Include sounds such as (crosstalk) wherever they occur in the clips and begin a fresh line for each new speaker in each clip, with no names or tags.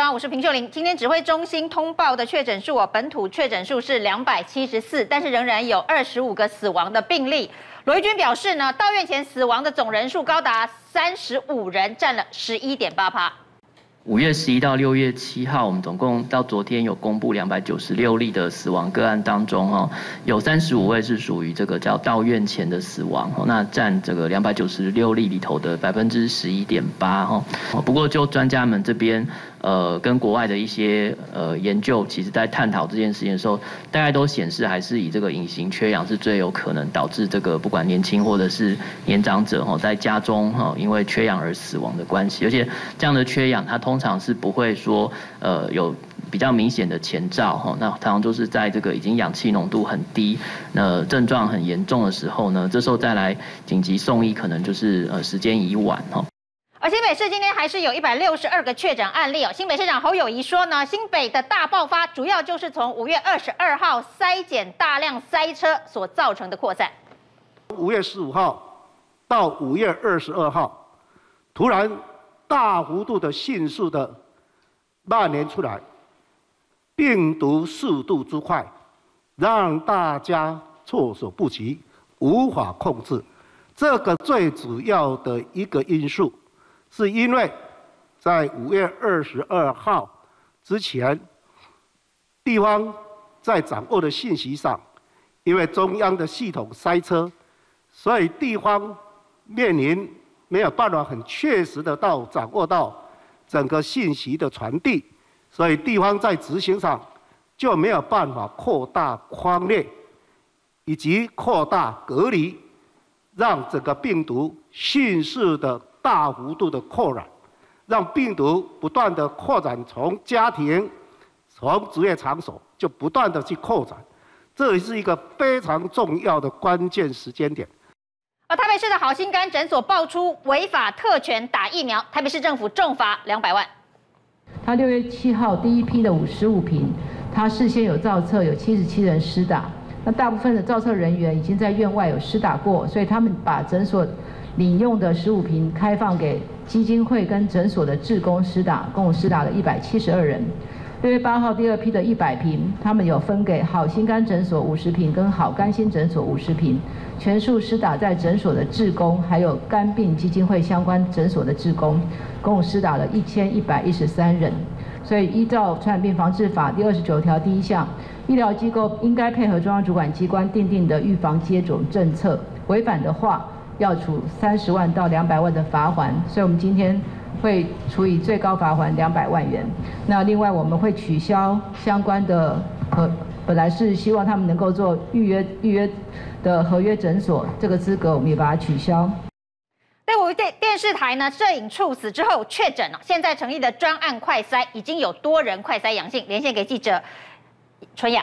双，我是平秀玲。今天指挥中心通报的确诊数，我本土确诊数是两百七十四，但是仍然有二十五个死亡的病例。罗一军表示呢，到院前死亡的总人数高达三十五人，占了十一点八趴。
五月十一到六月七号，我们总共到昨天有公布两百九十六例的死亡个案当中，哈，有三十五位是属于这个叫到院前的死亡，那占这个两百九十六例里头的百分之十一点八，哈。不过就专家们这边。呃，跟国外的一些呃研究，其实在探讨这件事情的时候，大概都显示还是以这个隐形缺氧是最有可能导致这个不管年轻或者是年长者哈，在家中哈因为缺氧而死亡的关系。而且这样的缺氧，它通常是不会说呃有比较明显的前兆哈，那通常都是在这个已经氧气浓度很低，那症状很严重的时候呢，这时候再来紧急送医，可能就是呃时间已晚哈。
而新北市今天还是有一百六十二个确诊案例哦。新北市长侯友宜说呢，新北的大爆发主要就是从五月二十二号筛检大量塞车所造成的扩散。
五月十五号到五月二十二号，突然大幅度的、迅速的蔓延出来，病毒速度之快，让大家措手不及，无法控制。这个最主要的一个因素。是因为在五月二十二号之前，地方在掌握的信息上，因为中央的系统塞车，所以地方面临没有办法很确实的到掌握到整个信息的传递，所以地方在执行上就没有办法扩大匡列以及扩大隔离，让整个病毒迅速的。大幅度的扩展，让病毒不断的扩展，从家庭、从职业场所就不断的去扩展，这也是一个非常重要的关键时间点。
而台北市的好心肝诊所爆出违法特权打疫苗，台北市政府重罚两百万。
他六月七号第一批的五十五瓶，他事先有造册，有七十七人施打，那大部分的造册人员已经在院外有施打过，所以他们把诊所。领用的十五瓶开放给基金会跟诊所的志工施打，共施打了一百七十二人。六月八号第二批的一百瓶，他们有分给好心肝诊所五十瓶跟好肝心诊所五十瓶，全数施打在诊所的志工，还有肝病基金会相关诊所的志工，共施打了一千一百一十三人。所以依照传染病防治法第二十九条第一项，医疗机构应该配合中央主管机关订定的预防接种政策，违反的话，要处三十万到两百万的罚锾，所以我们今天会处以最高罚锾两百万元。那另外我们会取消相关的和本来是希望他们能够做预约预约的合约诊所这个资格，我们也把它取消。
对，我电电视台呢，摄影猝死之后确诊了，现在成立的专案快筛已经有多人快筛阳性，连线给记者纯雅。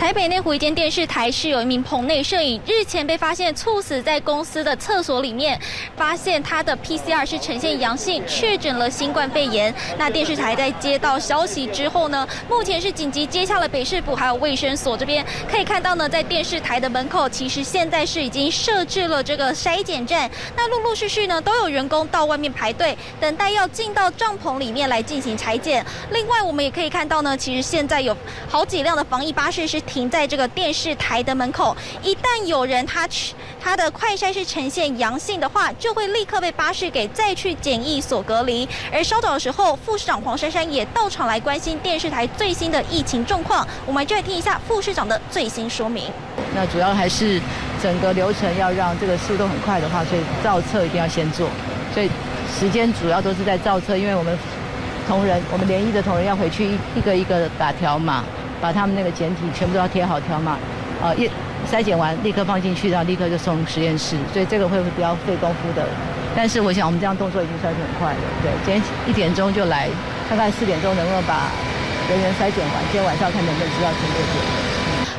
台北内湖一间电视台是有一名棚内摄影，日前被发现猝死在公司的厕所里面，发现他的 PCR 是呈现阳性，确诊了新冠肺炎。那电视台在接到消息之后呢，目前是紧急接下了北市府还有卫生所这边，可以看到呢，在电视台的门口，其实现在是已经设置了这个筛检站，那陆陆续续呢都有员工到外面排队，等待要进到帐篷里面来进行采检。另外，我们也可以看到呢，其实现在有好几辆的防疫巴士是。停在这个电视台的门口，一旦有人他去他的快筛是呈现阳性的话，就会立刻被巴士给再去检疫所隔离。而稍早的时候，副市长黄珊珊也到场来关心电视台最新的疫情状况。我们就来听一下副市长的最新说明。
那主要还是整个流程要让这个速度很快的话，所以造册一定要先做。所以时间主要都是在造册，因为我们同仁，我们联谊的同仁要回去一一个一个打条码。把他们那个简体全部都要贴好条码，呃，一筛检完立刻放进去，然后立刻就送实验室，所以这个会比较费功夫的。但是我想我们这样动作已经算是很快了，对，今天一点钟就来，大概四点钟能不能把人员筛检完，今天晚上看能不能知道成六点。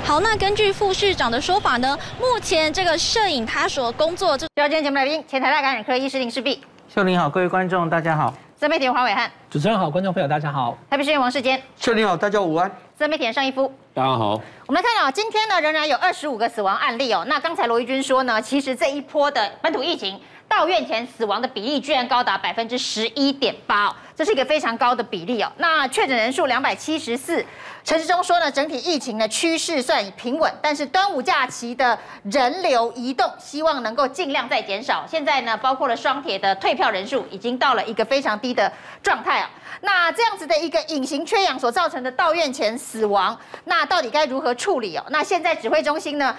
好，那根据副市长的说法呢，目前这个摄影他所工作就，
今天节目来宾，前台大感染科医师林世璧。
秀玲好，各位观众大家好。
自媒体黄伟汉，
主持人好，观众朋友大家好。
台北市议员王世坚，
秀玲好，大家午安。
自媒体上一夫，
大家好。
我们来看到今天呢仍然有二十五个死亡案例哦。那刚才罗一军说呢，其实这一波的本土疫情，到院前死亡的比例居然高达百分之十一点八，这是一个非常高的比例哦。那确诊人数两百七十四。陈时中说呢，整体疫情的趋势算平稳，但是端午假期的人流移动，希望能够尽量再减少。现在呢，包括了双铁的退票人数已经到了一个非常低的状态啊。那这样子的一个隐形缺氧所造成的到院前死亡，那到底该如何处理哦？那现在指挥中心呢，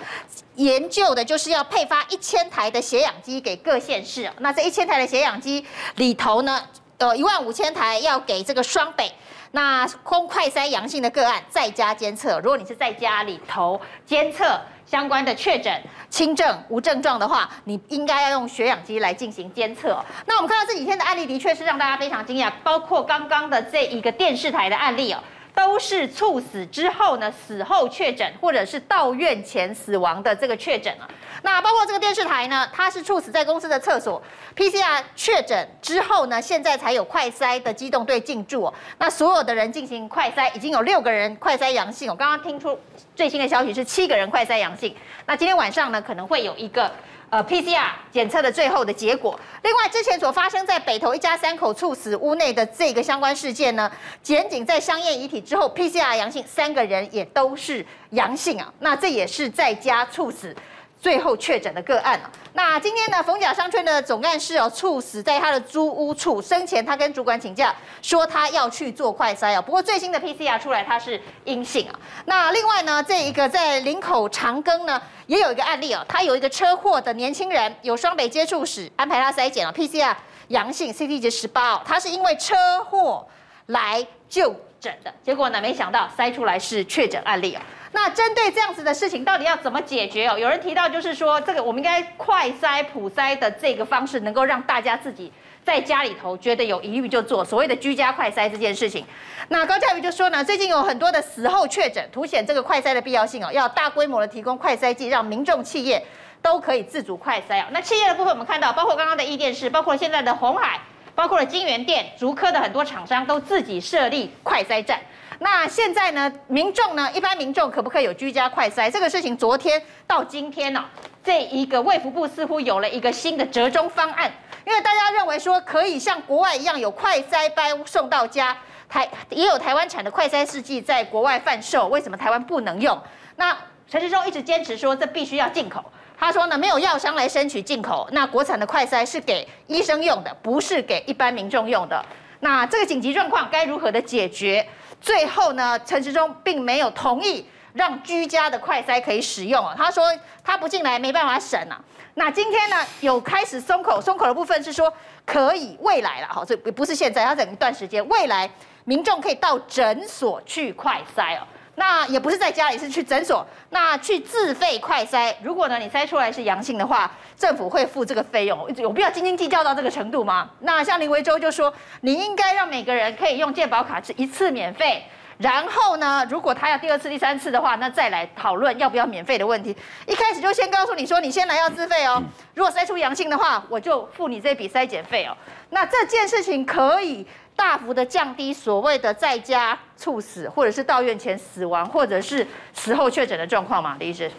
研究的就是要配发一千台的血氧机给各县市。那这一千台的血氧机里头呢，呃，一万五千台要给这个双北。那空快筛阳性的个案在家监测，如果你是在家里头监测相关的确诊轻症无症状的话，你应该要用血氧机来进行监测。那我们看到这几天的案例的确是让大家非常惊讶，包括刚刚的这一个电视台的案例哦。都是猝死之后呢，死后确诊或者是到院前死亡的这个确诊啊。那包括这个电视台呢，它是猝死在公司的厕所，PCR 确诊之后呢，现在才有快筛的机动队进驻。那所有的人进行快筛，已经有六个人快筛阳性。我刚刚听出最新的消息是七个人快筛阳性。那今天晚上呢，可能会有一个。呃，PCR 检测的最后的结果。另外，之前所发生在北投一家三口猝死屋内的这个相关事件呢，检警在相验遗体之后，PCR 阳性，三个人也都是阳性啊。那这也是在家猝死。最后确诊的个案啊，那今天呢，逢甲商圈的总干事哦，猝死在他的租屋处，生前他跟主管请假，说他要去做快筛啊。不过最新的 PCR 出来他是阴性啊。那另外呢，这一个在林口长庚呢，也有一个案例哦，他有一个车祸的年轻人，有双北接触史，安排他筛检了 PCR 阳性，CT 值十八哦，他是因为车祸来就诊的，结果呢，没想到筛出来是确诊案例哦。那针对这样子的事情，到底要怎么解决哦？有人提到，就是说这个我们应该快筛普筛的这个方式，能够让大家自己在家里头觉得有疑虑就做所谓的居家快筛这件事情。那高嘉瑜就说呢，最近有很多的死后确诊，凸显这个快筛的必要性哦，要大规模的提供快筛剂，让民众企业都可以自主快筛哦。那企业的部分，我们看到包括刚刚的壹电视，包括现在的红海，包括了金元店、竹科的很多厂商都自己设立快筛站。那现在呢，民众呢，一般民众可不可以有居家快筛？这个事情昨天到今天呢、哦，这一个卫福部似乎有了一个新的折中方案，因为大家认为说可以像国外一样有快筛包送到家，台也有台湾产的快筛试剂在国外贩售，为什么台湾不能用？那陈时中一直坚持说这必须要进口，他说呢，没有药商来申请进口，那国产的快筛是给医生用的，不是给一般民众用的。那这个紧急状况该如何的解决？最后呢，陈时中并没有同意让居家的快筛可以使用啊。他说他不进来没办法审啊。那今天呢，有开始松口，松口的部分是说可以未来了哈，这不是现在，要等一段时间，未来民众可以到诊所去快筛哦。那也不是在家里，是去诊所，那去自费快筛。如果呢你筛出来是阳性的话，政府会付这个费用，有必要斤斤计较到这个程度吗？那像林维洲就说，你应该让每个人可以用健保卡是一次免费，然后呢，如果他要第二次、第三次的话，那再来讨论要不要免费的问题。一开始就先告诉你说，你先来要自费哦。如果筛出阳性的话，我就付你这笔筛检费哦。那这件事情可以。大幅的降低所谓的在家猝死，或者是到院前死亡，或者是死后确诊的状况嘛？李医师，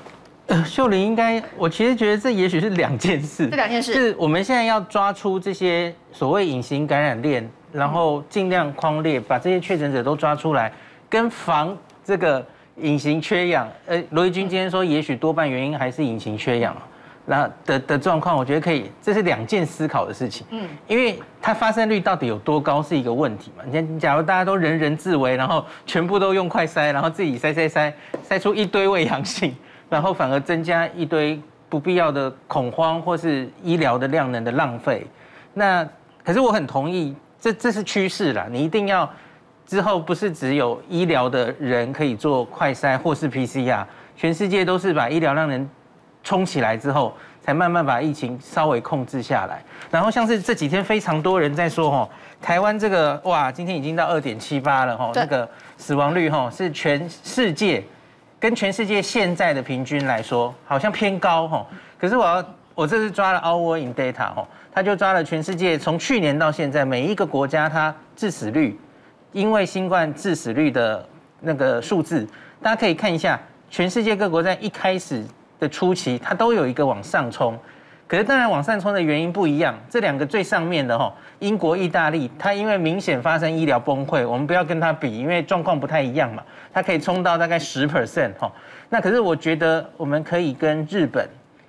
呃，秀玲应该，我其实觉得这也许是两件事。
这两件事，
是我们现在要抓出这些所谓隐形感染链，然后尽量框列，把这些确诊者都抓出来，跟防这个隐形缺氧。呃，罗毅君今天说，也许多半原因还是隐形缺氧。那的的状况，我觉得可以，这是两件思考的事情。嗯，因为它发生率到底有多高是一个问题嘛。你假如大家都人人自危，然后全部都用快筛，然后自己筛筛筛筛出一堆伪阳性，然后反而增加一堆不必要的恐慌或是医疗的量能的浪费。那可是我很同意，这这是趋势啦。你一定要之后不是只有医疗的人可以做快筛或是 PCR，全世界都是把医疗量能。冲起来之后，才慢慢把疫情稍微控制下来。然后像是这几天非常多人在说，吼，台湾这个哇，今天已经到二点七八了，吼，那个死亡率，吼，是全世界跟全世界现在的平均来说，好像偏高，吼。可是我要，我这次抓了 Our in Data，吼，他就抓了全世界从去年到现在每一个国家它致死率，因为新冠致死率的那个数字，大家可以看一下，全世界各国在一开始。的初期，它都有一个往上冲，可是当然往上冲的原因不一样，这两个最上面的哈，英国、意大利，它因为明显发生医疗崩溃，我们不要跟它比，因为状况不太一样嘛，它可以冲到大概十 percent 哈。那可是我觉得我们可以跟日本，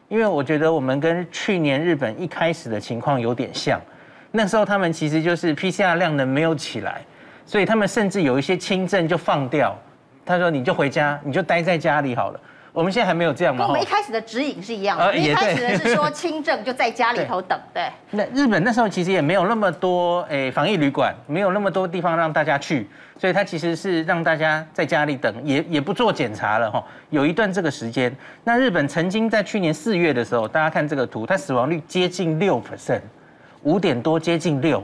因为我觉得我们跟去年日本一开始的情况有点像，那时候他们其实就是 PCR 量能没有起来，所以他们甚至有一些轻症就放掉，他说你就回家，你就待在家里好了。我们现在还没有这样吗？
跟我们一开始的指引是一样的。一开始的是说 (laughs) 轻症就在家里头等，对。
那日本那时候其实也没有那么多诶防疫旅馆，没有那么多地方让大家去，所以他其实是让大家在家里等，也也不做检查了哈。有一段这个时间，那日本曾经在去年四月的时候，大家看这个图，它死亡率接近六 percent，五点多接近六。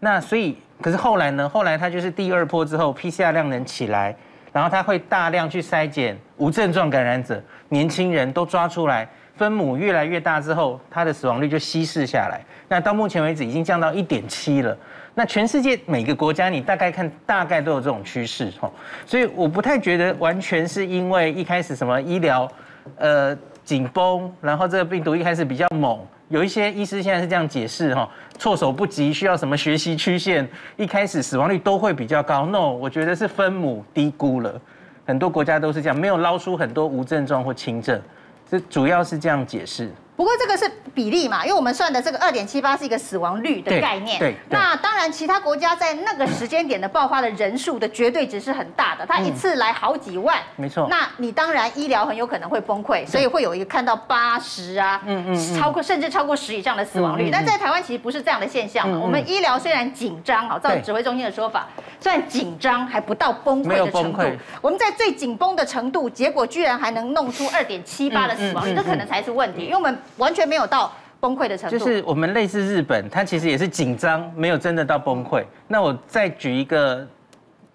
那所以，可是后来呢？后来它就是第二波之后，PCR 量能起来。然后他会大量去筛检无症状感染者，年轻人都抓出来，分母越来越大之后，它的死亡率就稀释下来。那到目前为止已经降到一点七了。那全世界每个国家你大概看，大概都有这种趋势吼。所以我不太觉得完全是因为一开始什么医疗呃紧绷，然后这个病毒一开始比较猛。有一些医师现在是这样解释哈，措手不及，需要什么学习曲线，一开始死亡率都会比较高。No，我觉得是分母低估了，很多国家都是这样，没有捞出很多无症状或轻症，这主要是这样解释。
不过这个是比例嘛，因为我们算的这个二点七八是一个死亡率的概念。
对。
那当然，其他国家在那个时间点的爆发的人数的绝对值是很大的，它一次来好几万。
没错。
那你当然医疗很有可能会崩溃，所以会有一个看到八十啊，嗯嗯，超过甚至超过十以上的死亡率。但在台湾其实不是这样的现象嘛。我们医疗虽然紧张啊，照指挥中心的说法，虽然紧张还不到崩溃的程度。我们在最紧绷的程度，结果居然还能弄出二点七八的死亡率，这可能才是问题，因为我们。完全没有到崩溃的程度，
就是我们类似日本，它其实也是紧张，没有真的到崩溃。那我再举一个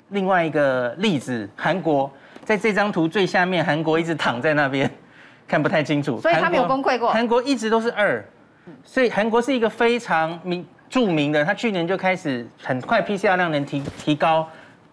另外一个例子，韩国在这张图最下面，韩国一直躺在那边，(laughs) 看不太清楚，
所以它没有崩溃过。
韩国一直都是二，所以韩国是一个非常名著名的，它去年就开始很快 PCR 量能提提高，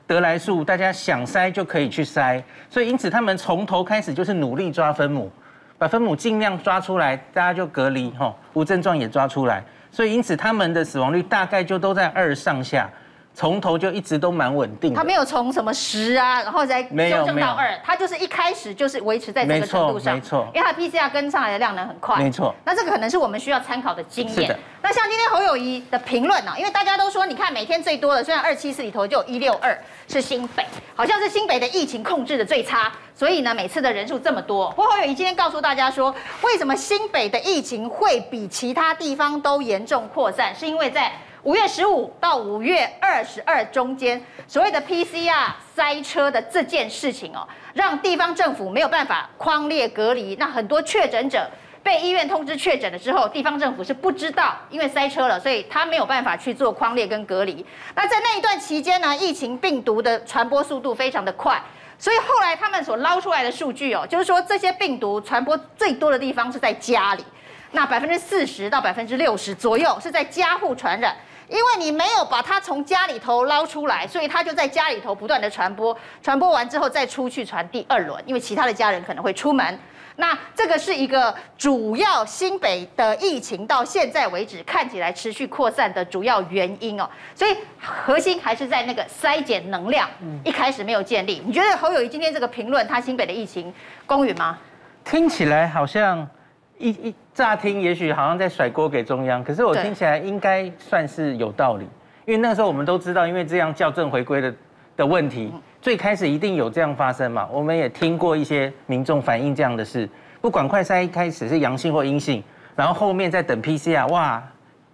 得来速，大家想筛就可以去筛，所以因此他们从头开始就是努力抓分母。把分母尽量抓出来，大家就隔离吼，无症状也抓出来，所以因此他们的死亡率大概就都在二上下。从头就一直都蛮稳定的，
他没有从什么十啊，然后再修正到二，他就是一开始就是维持在这个程度上，
没错，
因为他 PCR 跟上来的量能很快，
没错。
那这个可能是我们需要参考的经验。那像今天侯友谊的评论呢，因为大家都说，你看每天最多的，虽然二七四里头就有一六二是新北，好像是新北的疫情控制的最差，所以呢每次的人数这么多。不过侯友谊今天告诉大家说，为什么新北的疫情会比其他地方都严重扩散，是因为在。五月十五到五月二十二中间，所谓的 PCR 塞车的这件事情哦，让地方政府没有办法框列隔离。那很多确诊者被医院通知确诊了之后，地方政府是不知道，因为塞车了，所以他没有办法去做框列跟隔离。那在那一段期间呢，疫情病毒的传播速度非常的快，所以后来他们所捞出来的数据哦，就是说这些病毒传播最多的地方是在家里，那百分之四十到百分之六十左右是在家户传染。因为你没有把它从家里头捞出来，所以它就在家里头不断的传播，传播完之后再出去传第二轮，因为其他的家人可能会出门。那这个是一个主要新北的疫情到现在为止看起来持续扩散的主要原因哦，所以核心还是在那个筛检能量一开始没有建立。你觉得侯友谊今天这个评论，他新北的疫情公允吗？
听起来好像。一一乍听，也许好像在甩锅给中央，可是我听起来应该算是有道理，因为那个时候我们都知道，因为这样校正回归的的问题，最开始一定有这样发生嘛。我们也听过一些民众反映这样的事，不管快筛一开始是阳性或阴性，然后后面再等 PCR，哇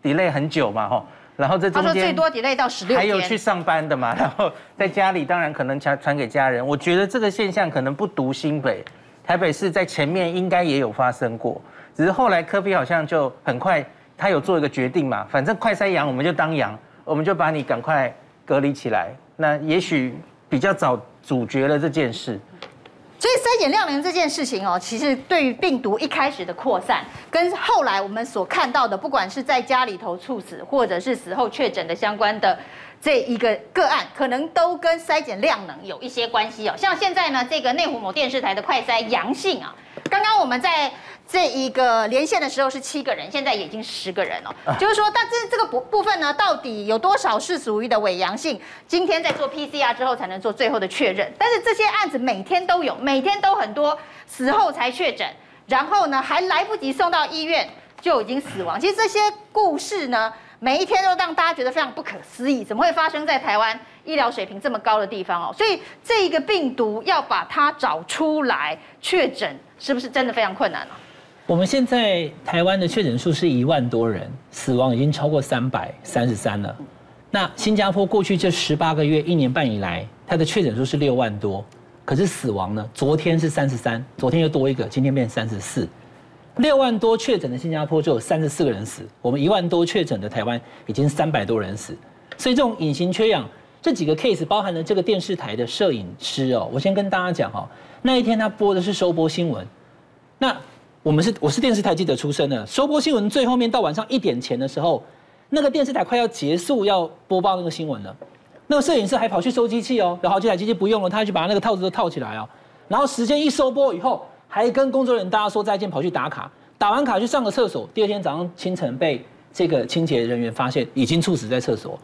，delay 很久嘛，吼，然后这中间
最多 delay 到十六天，
还有去上班的嘛，(laughs) 然后在家里当然可能传传给家人，我觉得这个现象可能不独新北，台北市在前面应该也有发生过。只是后来科比好像就很快，他有做一个决定嘛，反正快筛阳我们就当阳，我们就把你赶快隔离起来。那也许比较早阻绝了这件事。
所以筛检量能这件事情哦，其实对于病毒一开始的扩散，跟后来我们所看到的，不管是在家里头猝死，或者是死后确诊的相关的这一个个案，可能都跟筛检量能有一些关系哦。像现在呢，这个内湖某电视台的快筛阳性啊。刚刚我们在这一个连线的时候是七个人，现在已经十个人了。啊、(laughs) 就是说，但这这个部部分呢，到底有多少是属于的伪阳性？今天在做 PCR 之后才能做最后的确认。但是这些案子每天都有，每天都很多，死后才确诊，然后呢还来不及送到医院就已经死亡。其实这些故事呢，每一天都让大家觉得非常不可思议，怎么会发生在台湾医疗水平这么高的地方哦？所以这一个病毒要把它找出来确诊，是不是真的非常困难呢？
我们现在台湾的确诊数是一万多人，死亡已经超过三百三十三了。那新加坡过去这十八个月、一年半以来，它的确诊数是六万多，可是死亡呢？昨天是三十三，昨天又多一个，今天变三十四。六万多确诊的新加坡就有三十四个人死，我们一万多确诊的台湾已经三百多人死。所以这种隐形缺氧这几个 case 包含了这个电视台的摄影师哦，我先跟大家讲哈，那一天他播的是收播新闻，那。我们是我是电视台记者出身的，收播新闻最后面到晚上一点前的时候，那个电视台快要结束要播报那个新闻了，那个摄影师还跑去收机器哦，然后这台机器不用了，他去把那个套子都套起来哦，然后时间一收播以后，还跟工作人员大家说再见，跑去打卡，打完卡去上个厕所，第二天早上清晨被这个清洁人员发现已经猝死在厕所，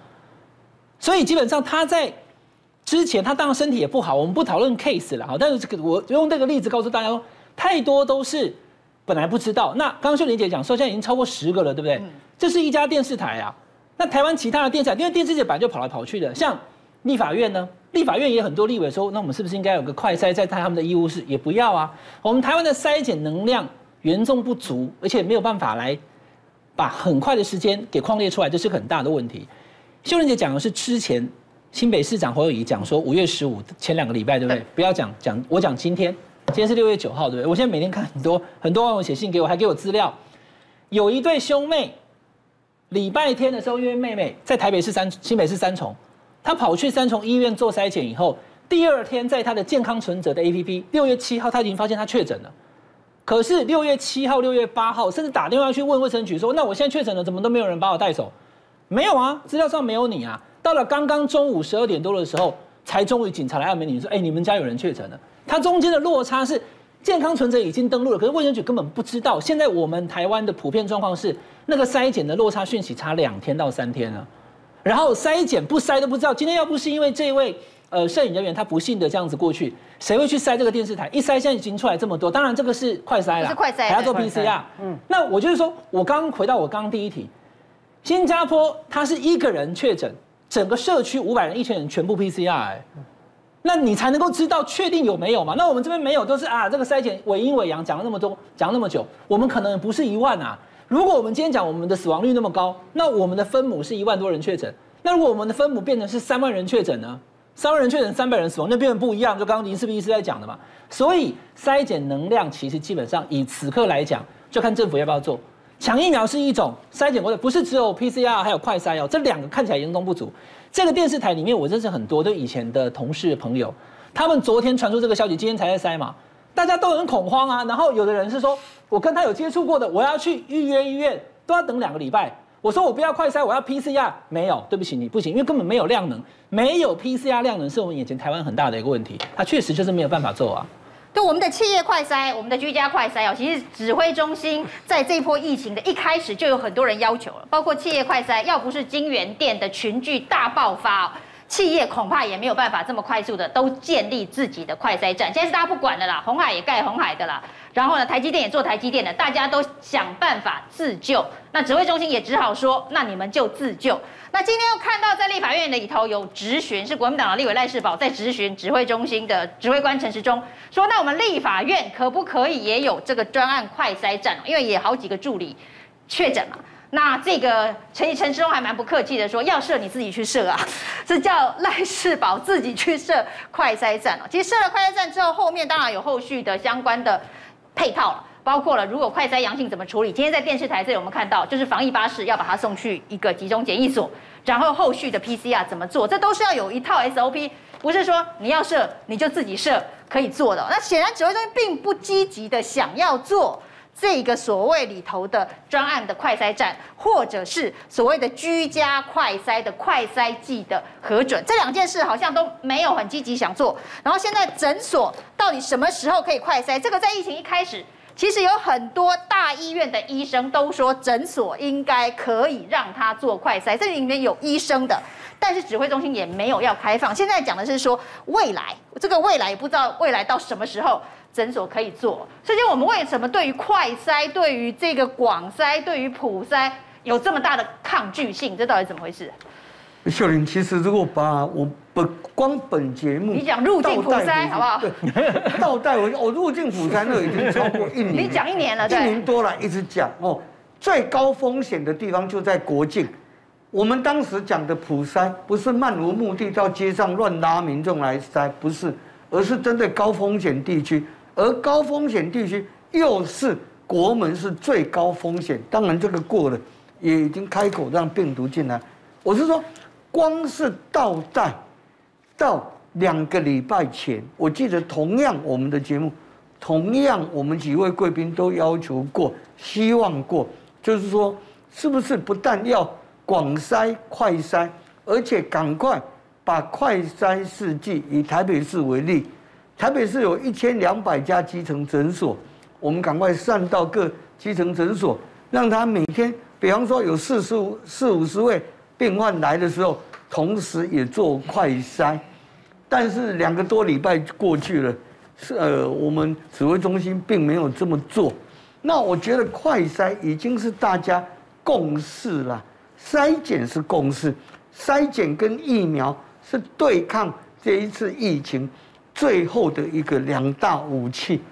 所以基本上他在之前他当然身体也不好，我们不讨论 case 了哈，但是这个我用这个例子告诉大家，太多都是。本来不知道，那刚刚秀玲姐讲说，现在已经超过十个了，对不对？嗯、这是一家电视台啊。那台湾其他的电视台，因为电视界本来就跑来跑去的，像立法院呢，立法院也很多立委说，那我们是不是应该有个快筛在他们的医务室？也不要啊。我们台湾的筛检能量严重不足，而且没有办法来把很快的时间给框列出来，这是很大的问题。秀玲姐讲的是之前新北市长侯友宜讲说，五月十五前两个礼拜，对不对？不要讲讲，我讲今天。今天是六月九号，对不对？我现在每天看很多很多网友写信给我，还给我资料。有一对兄妹，礼拜天的时候，因为妹妹在台北市三新北市三重，她跑去三重医院做筛检以后，第二天在她的健康存折的 APP，六月七号她已经发现她确诊了。可是六月七号、六月八号，甚至打电话去问卫生局说：“那我现在确诊了，怎么都没有人把我带走？”没有啊，资料上没有你啊。到了刚刚中午十二点多的时候，才终于警察来按门铃说：“哎，你们家有人确诊了。”它中间的落差是健康存折已经登录了，可是卫生局根本不知道。现在我们台湾的普遍状况是，那个筛检的落差讯息差两天到三天了，然后筛检不筛都不知道。今天要不是因为这一位呃摄影人员他不幸的这样子过去，谁会去筛这个电视台？一筛现在已经出来这么多，当然这个是快筛了，
是快筛，
还要做 PCR。嗯，那我就是说，我刚刚回到我刚刚第一题，新加坡他是一个人确诊，整个社区五百人、一千人全部 PCR 哎。那你才能够知道确定有没有嘛？那我们这边没有，都是啊，这个筛检伪阴伪阳讲了那么多，讲了那么久，我们可能不是一万啊。如果我们今天讲我们的死亡率那么高，那我们的分母是一万多人确诊，那如果我们的分母变成是三万人确诊呢？三万人确诊，三百人死亡，那变得不一样。就刚刚林世斌医师在讲的嘛。所以筛检能量其实基本上以此刻来讲，就看政府要不要做。抢疫苗是一种筛检过的，不是只有 PCR 还有快筛哦，这两个看起来严重不足。这个电视台里面，我认识很多都以前的同事朋友，他们昨天传出这个消息，今天才在筛嘛，大家都很恐慌啊。然后有的人是说，我跟他有接触过的，我要去预约医院，都要等两个礼拜。我说我不要快筛，我要 PCR，没有，对不起你不行，因为根本没有量能，没有 PCR 量能是我们眼前台湾很大的一个问题，他确实就是没有办法做啊。
对我们的企业快筛，我们的居家快筛哦，其实指挥中心在这一波疫情的一开始就有很多人要求了，包括企业快筛，要不是金源店的群聚大爆发，企业恐怕也没有办法这么快速的都建立自己的快筛站。现在是大家不管的啦，红海也盖红海的啦，然后呢，台积电也做台积电的，大家都想办法自救。那指挥中心也只好说，那你们就自救。那今天又看到在立法院的里头有质询，是国民党的立委赖世宝在质询指挥中心的指挥官陈时中，说那我们立法院可不可以也有这个专案快筛站？因为也好几个助理确诊嘛。那这个陈陈时中还蛮不客气的说，要设你自己去设啊，(laughs) 这叫赖世宝自己去设快筛站哦。其实设了快筛站之后，后面当然有后续的相关的配套了。包括了，如果快筛阳性怎么处理？今天在电视台这里我们看到，就是防疫巴士要把它送去一个集中检疫所，然后后续的 PCR 怎么做？这都是要有一套 SOP，不是说你要设你就自己设可以做的。那显然指挥中心并不积极的想要做这个所谓里头的专案的快筛站，或者是所谓的居家快筛的快筛剂的核准，这两件事好像都没有很积极想做。然后现在诊所到底什么时候可以快筛？这个在疫情一开始。其实有很多大医院的医生都说，诊所应该可以让他做快筛，这里面有医生的，但是指挥中心也没有要开放。现在讲的是说未来，这个未来也不知道未来到什么时候诊所可以做。所以我们为什么对于快筛、对于这个广筛、对于普筛有这么大的抗拒性？这到底怎么回事？
秀玲，其实如果把我本光本节目，
你讲入境普筛好不好？
对，倒带我我入境普筛那已经超过一年，
你讲一年了，
一年多了，一直讲哦。最高风险的地方就在国境。我们当时讲的普筛，不是漫无目的到街上乱拉民众来筛，不是，而是针对高风险地区，而高风险地区又是国门是最高风险。当然这个过了，也已经开口让病毒进来。我是说。光是倒带，到两个礼拜前，我记得同样我们的节目，同样我们几位贵宾都要求过，希望过，就是说，是不是不但要广筛快筛，而且赶快把快筛试剂以台北市为例，台北市有一千两百家基层诊所，我们赶快上到各基层诊所，让他每天，比方说有四十五、四五十位。病患来的时候，同时也做快筛，但是两个多礼拜过去了，是呃，我们指挥中心并没有这么做。那我觉得快筛已经是大家共识了，筛检是共识，筛检跟疫苗是对抗这一次疫情最后的一个两大武器。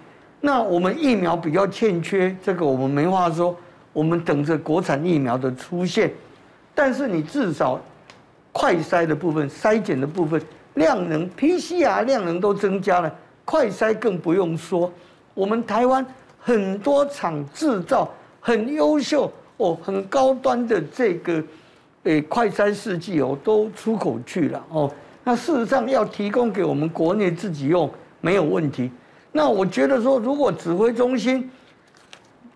那我们疫苗比较欠缺，这个我们没话说，我们等着国产疫苗的出现。但是你至少快筛的部分、筛检的部分量能、PCR 量能都增加了，快筛更不用说。我们台湾很多厂制造很优秀哦、很高端的这个诶快筛试剂哦，都出口去了哦。那事实上要提供给我们国内自己用没有问题。那我觉得说，如果指挥中心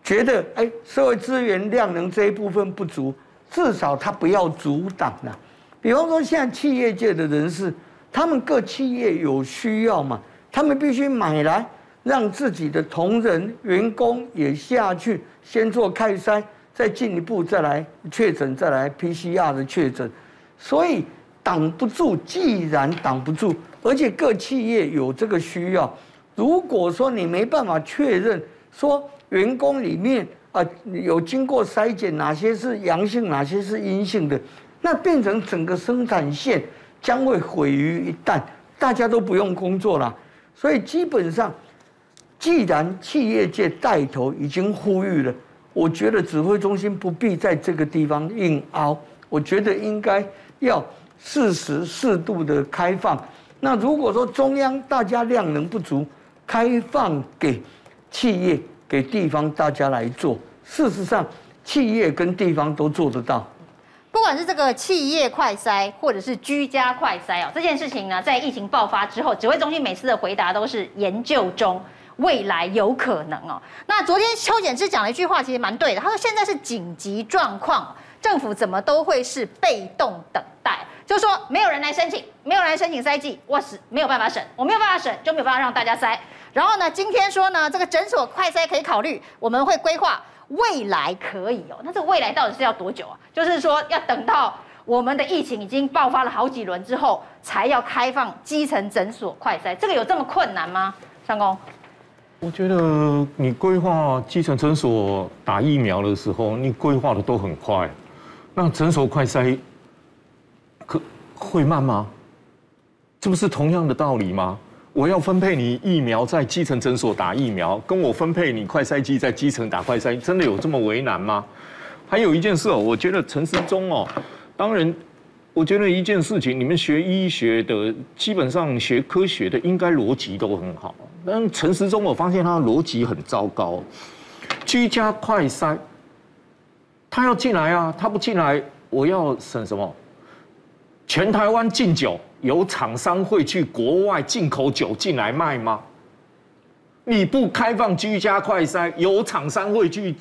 觉得哎社会资源量能这一部分不足，至少他不要阻挡了，比方说现在企业界的人士，他们各企业有需要嘛，他们必须买来让自己的同仁员工也下去先做快筛，再进一步再来确诊，再来 PCR 的确诊，所以挡不住。既然挡不住，而且各企业有这个需要，如果说你没办法确认说员工里面。啊，有经过筛检，哪些是阳性，哪些是阴性的，那变成整个生产线将会毁于一旦，大家都不用工作了。所以基本上，既然企业界带头已经呼吁了，我觉得指挥中心不必在这个地方硬凹，我觉得应该要适时适度的开放。那如果说中央大家量能不足，开放给企业。给地方大家来做，事实上，企业跟地方都做得到。
不管是这个企业快筛，或者是居家快筛哦，这件事情呢，在疫情爆发之后，指挥中心每次的回答都是研究中，未来有可能哦。那昨天邱显智讲了一句话，其实蛮对的，他说现在是紧急状况，政府怎么都会是被动等待，就是说没有人来申请，没有人来申请筛剂，我是没有办法审，我没有办法审，就没有办法让大家筛。然后呢，今天说呢，这个诊所快筛可以考虑，我们会规划未来可以哦。那这个未来到底是要多久啊？就是说要等到我们的疫情已经爆发了好几轮之后，才要开放基层诊所快筛，这个有这么困难吗？上工，
我觉得你规划基层诊所打疫苗的时候，你规划的都很快，那诊所快筛会慢吗？这不是同样的道理吗？我要分配你疫苗在基层诊所打疫苗，跟我分配你快筛剂在基层打快筛，真的有这么为难吗？还有一件事哦，我觉得陈时中哦，当然，我觉得一件事情，你们学医学的，基本上学科学的，应该逻辑都很好。但陈时中，我发现他的逻辑很糟糕。居家快筛，他要进来啊，他不进来，我要审什么？全台湾禁酒。有厂商会去国外进口酒进来卖吗？你不开放居家快筛，有厂商会去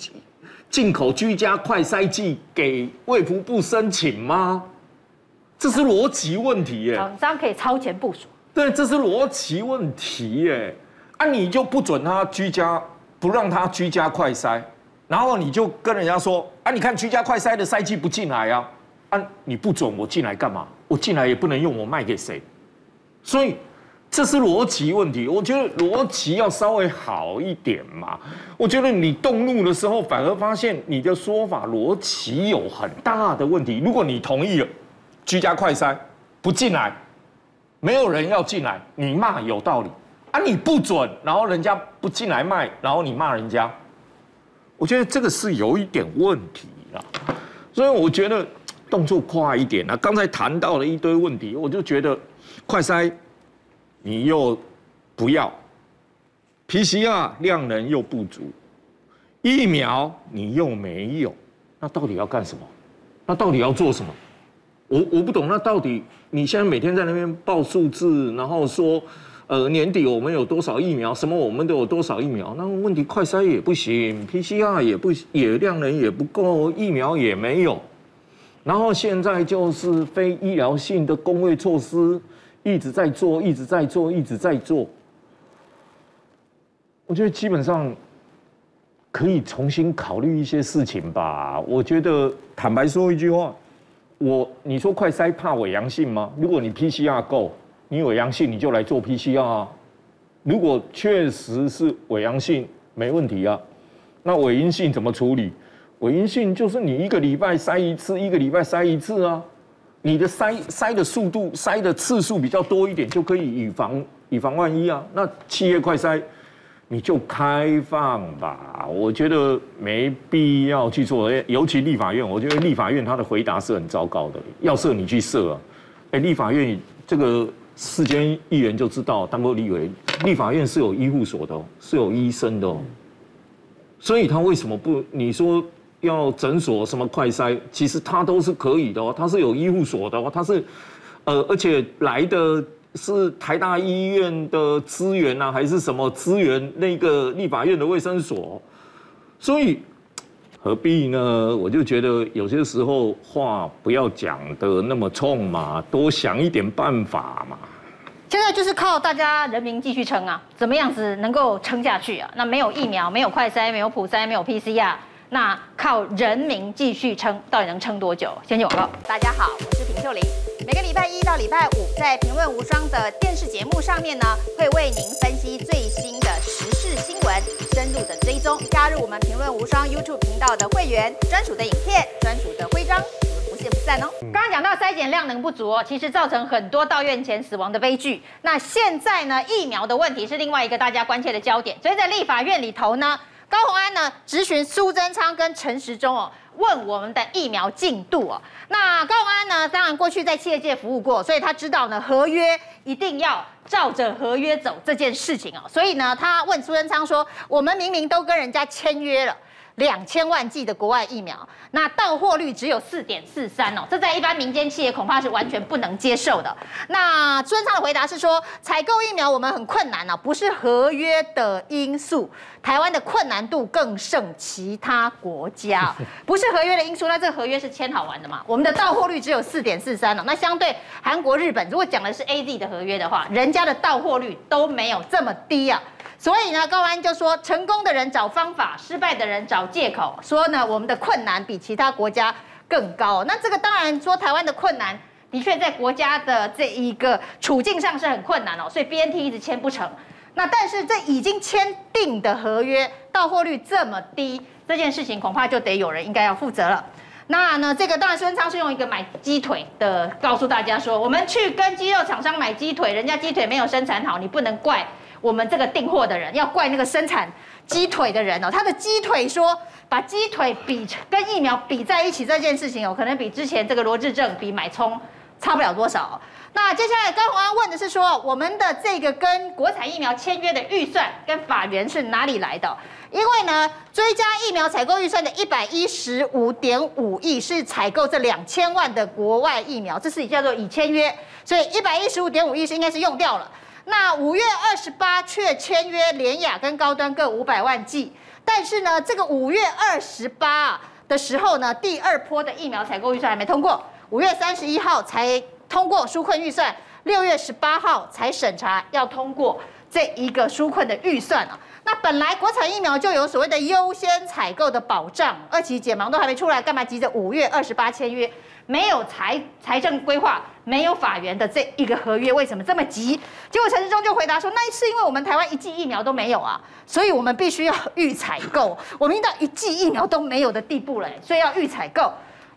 进口居家快筛剂给卫福部申请吗？这是逻辑问题耶。
厂商可以超前部署。
对，这是逻辑问题耶。啊，你就不准他居家不让他居家快筛，然后你就跟人家说啊，你看居家快筛的筛剂不进来啊，啊，你不准我进来干嘛？我进来也不能用，我卖给谁？所以这是逻辑问题。我觉得逻辑要稍微好一点嘛。我觉得你动怒的时候，反而发现你的说法逻辑有很大的问题。如果你同意了居家快筛不进来，没有人要进来，你骂有道理。啊！你不准，然后人家不进来卖，然后你骂人家，我觉得这个是有一点问题啦。所以我觉得动作快一点啊。刚才谈到了一堆问题，我就觉得快筛你又不要，PCR 量能又不足，疫苗你又没有，那到底要干什么？那到底要做什么？我我不懂。那到底你现在每天在那边报数字，然后说。呃，年底我们有多少疫苗？什么我们都有多少疫苗？那问题快筛也不行，PCR 也不也量能也不够，疫苗也没有。然后现在就是非医疗性的公卫措施一直在做，一直在做，一直在做。我觉得基本上可以重新考虑一些事情吧。我觉得坦白说一句话，我你说快筛怕伪阳性吗？如果你 PCR 够。你伪阳性，你就来做 PCR 啊。如果确实是伪阳性，没问题啊。那伪阴性怎么处理？伪阴性就是你一个礼拜筛一次，一个礼拜筛一次啊。你的筛筛的速度、筛的次数比较多一点，就可以以防以防万一啊。那企业快筛你就开放吧，我觉得没必要去做。尤其立法院，我觉得立法院他的回答是很糟糕的。要设你去设啊，哎，立法院这个。世间议员就知道，当过立委，立法院是有医护所的，是有医生的，所以他为什么不？你说要诊所什么快筛，其实他都是可以的哦，他是有医护所的哦，他是，呃，而且来的是台大医院的资源啊，还是什么资源？那个立法院的卫生所，所以。何必呢？我就觉得有些时候话不要讲得那么冲嘛，多想一点办法嘛。
现在就是靠大家人民继续撑啊，怎么样子能够撑下去啊？那没有疫苗，没有快筛，没有普筛，没有 PCR，那靠人民继续撑，到底能撑多久？先进广告。大家好，我是平秀玲。每个礼拜一到礼拜五，在《评论无双》的电视节目上面呢，会为您分析最新的时事新闻，深入的追踪。加入我们《评论无双》YouTube 频道的会员，专属的影片，专属的徽章，我们不见不散哦。刚刚讲到筛检量能不足哦，其实造成很多到院前死亡的悲剧。那现在呢，疫苗的问题是另外一个大家关切的焦点。所以在立法院里头呢，高虹安呢质询苏贞昌跟陈时中哦。问我们的疫苗进度哦，那高虹安呢？当然过去在企业界服务过，所以他知道呢，合约一定要照着合约走这件事情哦。所以呢，他问苏贞昌说：“我们明明都跟人家签约了。”两千万剂的国外疫苗，那到货率只有四点四三哦，这在一般民间企业恐怕是完全不能接受的。那苏贞昌的回答是说，采购疫苗我们很困难哦，不是合约的因素，台湾的困难度更胜其他国家，(laughs) 不是合约的因素。那这个合约是签好玩的嘛？我们的到货率只有四点四三了，那相对韩国、日本，如果讲的是 AZ 的合约的话，人家的到货率都没有这么低啊。所以呢，高安就说，成功的人找方法，失败的人找借口，说呢，我们的困难比其他国家更高。那这个当然说，台湾的困难的确在国家的这一个处境上是很困难哦，所以 BNT 一直签不成。那但是这已经签订的合约到货率这么低，这件事情恐怕就得有人应该要负责了。那呢，这个当然孙昌是用一个买鸡腿的告诉大家说，我们去跟鸡肉厂商买鸡腿，人家鸡腿没有生产好，你不能怪。我们这个订货的人要怪那个生产鸡腿的人哦，他的鸡腿说把鸡腿比跟疫苗比在一起这件事情哦，可能比之前这个罗志正比买葱差不了多少。那接下来高虹安问的是说，我们的这个跟国产疫苗签约的预算跟法源是哪里来的？因为呢，追加疫苗采购预算的一百一十五点五亿是采购这两千万的国外疫苗，这是叫做已签约，所以一百一十五点五亿是应该是用掉了。那五月二十八却签约联雅跟高端各五百万剂，但是呢，这个五月二十八的时候呢，第二波的疫苗采购预算还没通过，五月三十一号才通过纾困预算，六月十八号才审查要通过这一个纾困的预算啊。那本来国产疫苗就有所谓的优先采购的保障，二期解盲都还没出来，干嘛急着五月二十八签约？没有财财政规划，没有法源的这一个合约，为什么这么急？结果陈时中就回答说，那是因为我们台湾一剂疫苗都没有啊，所以我们必须要预采购。我们到一剂疫苗都没有的地步了，所以要预采购。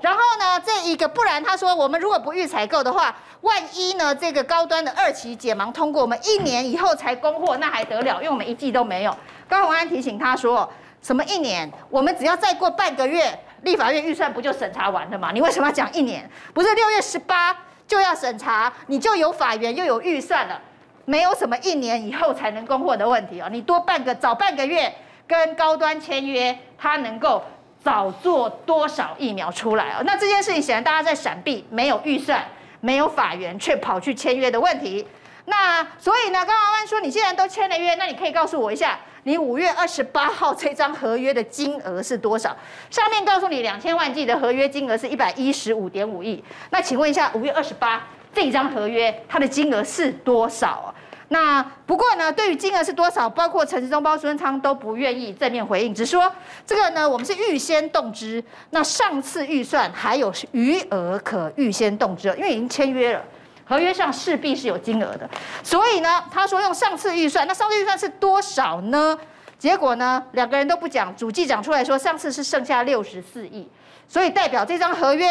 然后呢，这一个不然他说，我们如果不预采购的话，万一呢这个高端的二期解盲通过，我们一年以后才供货，那还得了？因为我们一季都没有。高虹安提醒他说，什么一年？我们只要再过半个月，立法院预算不就审查完了吗？你为什么要讲一年？不是六月十八就要审查，你就有法源又有预算了，没有什么一年以后才能供货的问题哦。你多半个早半个月跟高端签约，他能够。早做多少疫苗出来哦？那这件事情显然大家在闪避，没有预算，没有法源，却跑去签约的问题。那所以呢，刚刚问说，你既然都签了约，那你可以告诉我一下，你五月二十八号这张合约的金额是多少？上面告诉你两千万剂的合约金额是一百一十五点五亿。那请问一下，五月二十八这张合约它的金额是多少？那不过呢，对于金额是多少，包括陈时中、包孙昌都不愿意正面回应，只说这个呢，我们是预先动支。那上次预算还有余额可预先动支，因为已经签约了，合约上势必是有金额的。所以呢，他说用上次预算，那上次预算是多少呢？结果呢，两个人都不讲，主计讲出来说上次是剩下六十四亿，所以代表这张合约。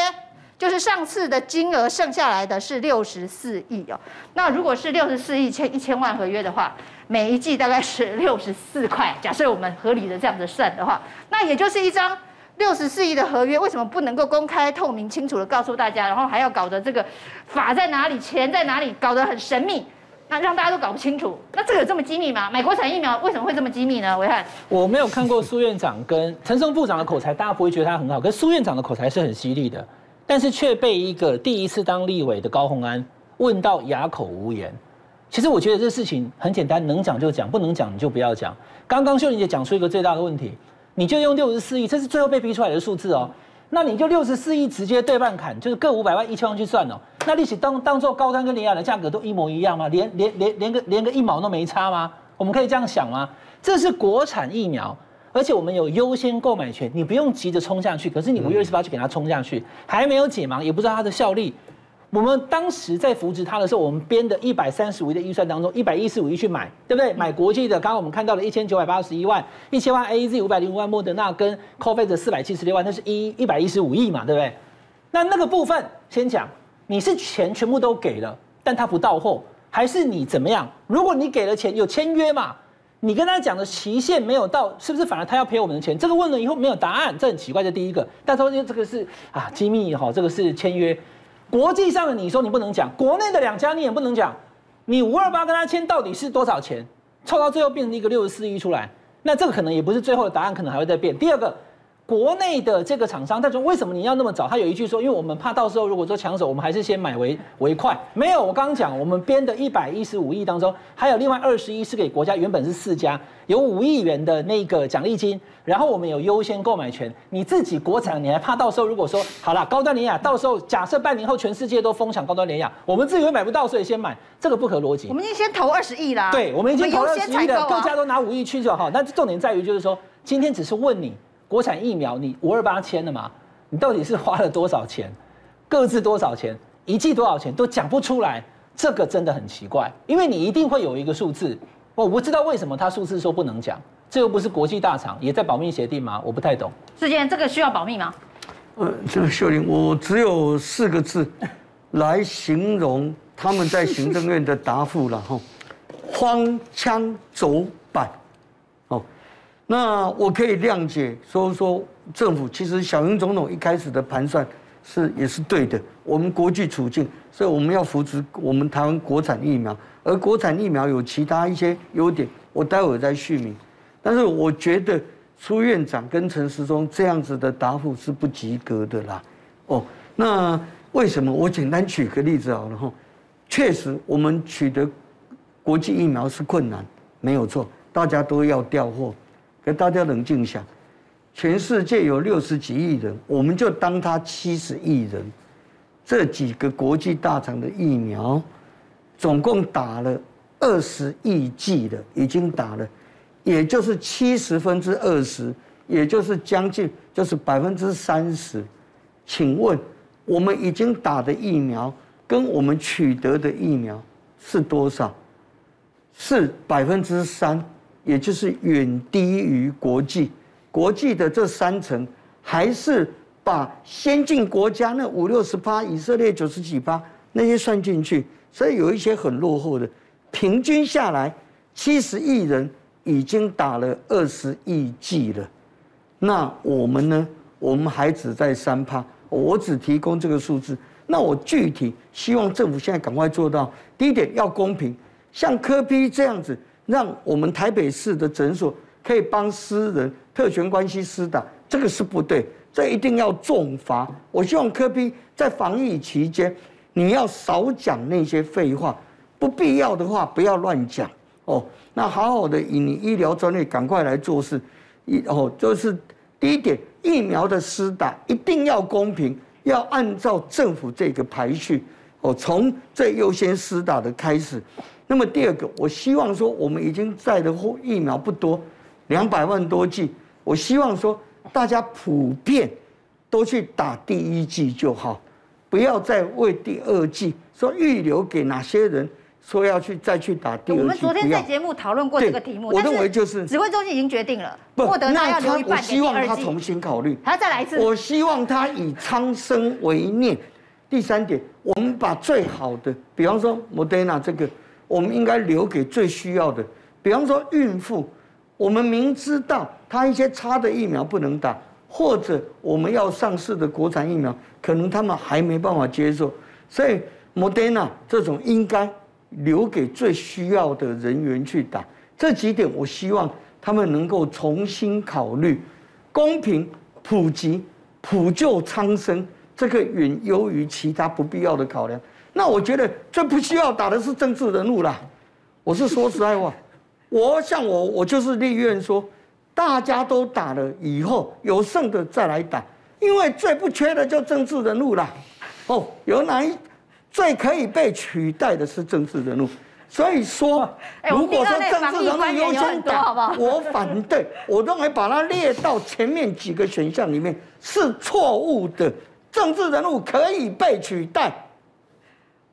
就是上次的金额剩下来的是六十四亿哦，那如果是六十四亿签一千万合约的话，每一季大概是 (laughs) 六十四块。假设我们合理的这样子算的话，那也就是一张六十四亿的合约，为什么不能够公开透明清楚的告诉大家，然后还要搞得这个法在哪里，钱在哪里，搞得很神秘，那让大家都搞不清楚。那这个有这么机密吗？买国产疫苗为什么会这么机密呢？维汉，我
没有看过苏院长跟陈松部长的口才，大家不会觉得他很好，可是苏院长的口才是很犀利的。但是却被一个第一次当立委的高虹安问到哑口无言。其实我觉得这事情很简单，能讲就讲，不能讲你就不要讲。刚刚秀玲姐讲出一个最大的问题，你就用六十四亿，这是最后被逼出来的数字哦。那你就六十四亿直接对半砍，就是各五百万、一千万去算哦。那利息当当做高端跟联亚的价格都一模一样吗？连连连连个连个一毛都没差吗？我们可以这样想吗？这是国产疫苗。而且我们有优先购买权，你不用急着冲下去。可是你五月二十八去给它冲下去，还没有解盲，也不知道它的效力。我们当时在扶植它的时候，我们编的一百三十五亿的预算当中，一百一十五亿去买，对不对？买国际的，刚刚我们看到了一千九百八十一万，一千万 A Z，五百零五万莫德纳跟 COVAX 的四百七十六万，那是一一百一十五亿嘛，对不对？那那个部分先讲，你是钱全部都给了，但他不到货，还是你怎么样？如果你给了钱，有签约嘛？你跟他讲的期限没有到，是不是反而他要赔我们的钱？这个问了以后没有答案，这很奇怪。这第一个，但他说这个是啊机密哈，这个是签约。国际上的你说你不能讲，国内的两家你也不能讲。你五二八跟他签到底是多少钱？凑到最后变成一个六十四亿出来，那这个可能也不是最后的答案，可能还会再变。第二个。国内的这个厂商，他说为什么你要那么早？他有一句说，因为我们怕到时候如果说抢手，我们还是先买为为快。没有，我刚刚讲，我们编的一百一十五亿当中，还有另外二十亿是给国家，原本是四家，有五亿元的那个奖励金，然后我们有优先购买权。你自己国产，你还怕到时候如果说好了，高端联雅到时候假设半年后全世界都疯抢高端联雅，我们自己会买不到，所以先买，这个不合逻辑。
我们已经先投二十亿啦。
对，我们已经投二十亿了，各家都拿五亿去就好。那重点在于就是说，今天只是问你。国产疫苗，你五二八签了吗？你到底是花了多少钱？各自多少钱？一剂多少钱都讲不出来，这个真的很奇怪。因为你一定会有一个数字，我不知道为什么他数字说不能讲，这又不是国际大厂，也在保密协定吗？我不太懂。
世坚，这个需要保密吗？
呃，这个秀玲，我只有四个字来形容他们在行政院的答复了哈，荒腔走板。那我可以谅解，所以说政府其实小英总统一开始的盘算是也是对的。我们国际处境，所以我们要扶持我们台湾国产疫苗，而国产疫苗有其他一些优点，我待会再续明。但是我觉得苏院长跟陈时中这样子的答复是不及格的啦。哦，那为什么？我简单举个例子好了哈。确实，我们取得国际疫苗是困难，没有错，大家都要调货。给大家冷静想，全世界有六十几亿人，我们就当他七十亿人，这几个国际大厂的疫苗，总共打了二十亿剂的，已经打了也就是七十分之二十，也就是将近就是百分之三十。请问，我们已经打的疫苗跟我们取得的疫苗是多少？是百分之三，也就是远低于国际。国际的这三成，还是把先进国家那五六十趴，以色列九十几趴那些算进去，所以有一些很落后的。平均下来，七十亿人。已经打了二十亿剂了，那我们呢？我们还只在三趴，我只提供这个数字。那我具体希望政府现在赶快做到，第一点要公平，像柯 P 这样子，让我们台北市的诊所可以帮私人特权关系施打，这个是不对，这一定要重罚。我希望柯比在防疫期间，你要少讲那些废话，不必要的话不要乱讲哦。那好好的以你医疗专业赶快来做事，一哦就是第一点，疫苗的施打一定要公平，要按照政府这个排序哦，从最优先施打的开始。那么第二个，我希望说我们已经在的疫苗不多，两百万多剂，我希望说大家普遍都去打第一剂就好，不要再为第二剂说预留给哪些人。说要去再去打第二剂，
我们昨天在节目讨论过这个题目，
我认为就是
指挥中心已经决定了，莫德纳要留一半给第二剂。
我希望他重新考虑，
还要再来一次。
我希望他以苍生为念。第三点，我们把最好的，比方说莫德纳这个，我们应该留给最需要的。比方说孕妇，我们明知道她一些差的疫苗不能打，或者我们要上市的国产疫苗，可能他们还没办法接受，所以 Modena 这种应该。留给最需要的人员去打，这几点我希望他们能够重新考虑，公平、普及、普救苍生，这个远优于其他不必要的考量。那我觉得最不需要打的是政治人物啦。我是说实在话，我像我，我就是立愿说，大家都打了以后有剩的再来打，因为最不缺的就政治人物啦。哦，有哪一？最可以被取代的是政治人物，所以说，如果说政治人物优先打，我反对，我认为把它列到前面几个选项里面是错误的，政治人物可以被取代。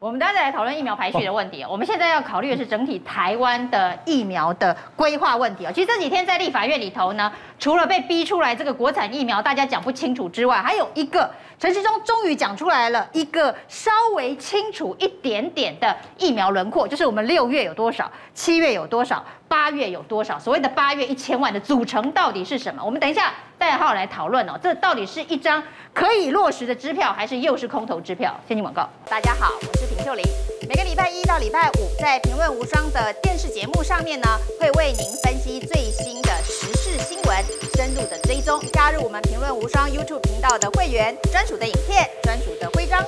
我们待会来讨论疫苗排序的问题。我们现在要考虑的是整体台湾的疫苗的规划问题啊。其实这几天在立法院里头呢，除了被逼出来这个国产疫苗大家讲不清楚之外，还有一个陈时中终于讲出来了一个稍微清楚一点点的疫苗轮廓，就是我们六月有多少，七月有多少，八月有多少。所谓的八月一千万的组成到底是什么？我们等一下再好好来讨论哦。这到底是一张可以落实的支票，还是又是空头支票？先进广告。大家好，我是平秀玲。每个礼拜一到礼拜五，在《评论无双》的电视节目上面呢，会为您分析最新的时事新闻，深入的追踪。加入我们《评论无双》YouTube 频道的会员，专属的影片，专属的徽章。